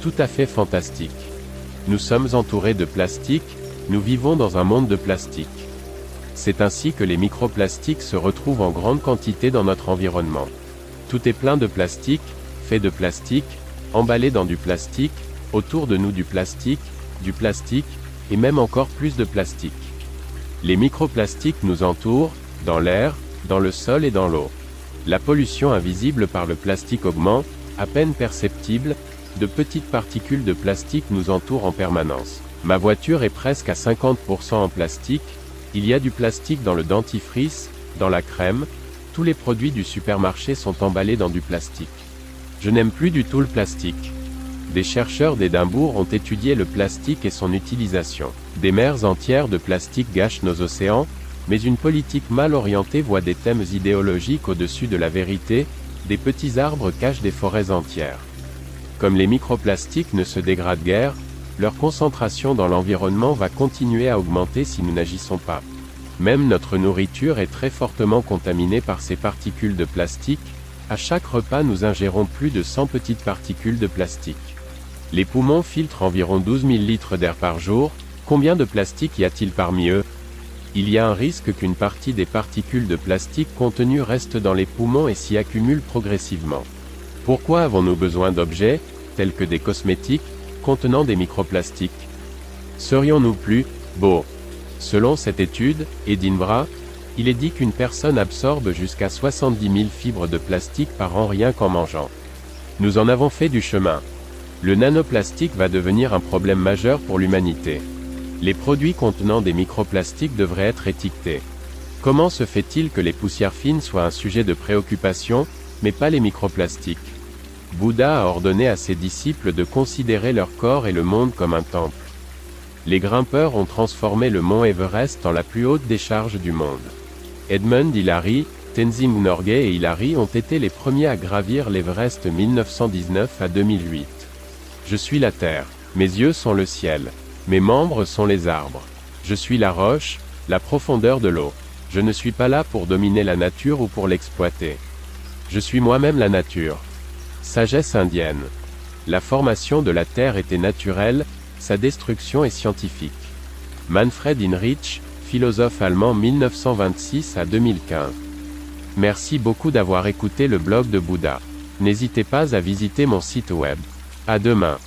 tout à fait fantastiques. Nous sommes entourés de plastique, nous vivons dans un monde de plastique. C'est ainsi que les microplastiques se retrouvent en grande quantité dans notre environnement. Tout est plein de plastique, fait de plastique, emballé dans du plastique, autour de nous du plastique, du plastique, et même encore plus de plastique. Les microplastiques nous entourent, dans l'air, dans le sol et dans l'eau. La pollution invisible par le plastique augmente, à peine perceptible, de petites particules de plastique nous entourent en permanence. Ma voiture est presque à 50% en plastique, il y a du plastique dans le dentifrice, dans la crème, tous les produits du supermarché sont emballés dans du plastique. Je n'aime plus du tout le plastique. Des chercheurs d'Édimbourg ont étudié le plastique et son utilisation. Des mers entières de plastique gâchent nos océans, mais une politique mal orientée voit des thèmes idéologiques au-dessus de la vérité, des petits arbres cachent des forêts entières. Comme les microplastiques ne se dégradent guère, leur concentration dans l'environnement va continuer à augmenter si nous n'agissons pas. Même notre nourriture est très fortement contaminée par ces particules de plastique, à chaque repas nous ingérons plus de 100 petites particules de plastique. Les poumons filtrent environ 12 000 litres d'air par jour, combien de plastique y a-t-il parmi eux? Il y a un risque qu'une partie des particules de plastique contenues reste dans les poumons et s'y accumule progressivement. Pourquoi avons-nous besoin d'objets, tels que des cosmétiques, contenant des microplastiques? Serions-nous plus beaux? Selon cette étude, Edinburgh, il est dit qu'une personne absorbe jusqu'à 70 000 fibres de plastique par an rien qu'en mangeant. Nous en avons fait du chemin. Le nanoplastique va devenir un problème majeur pour l'humanité. Les produits contenant des microplastiques devraient être étiquetés. Comment se fait-il que les poussières fines soient un sujet de préoccupation, mais pas les microplastiques Bouddha a ordonné à ses disciples de considérer leur corps et le monde comme un temple. Les grimpeurs ont transformé le mont Everest en la plus haute décharge du monde. Edmund Hillary, Tenzing Norgay et Hillary ont été les premiers à gravir l'Everest 1919 à 2008. Je suis la terre. Mes yeux sont le ciel. Mes membres sont les arbres. Je suis la roche, la profondeur de l'eau. Je ne suis pas là pour dominer la nature ou pour l'exploiter. Je suis moi-même la nature. Sagesse indienne. La formation de la Terre était naturelle, sa destruction est scientifique. Manfred Heinrich, philosophe allemand 1926 à 2015. Merci beaucoup d'avoir écouté le blog de Bouddha. N'hésitez pas à visiter mon site web. À demain.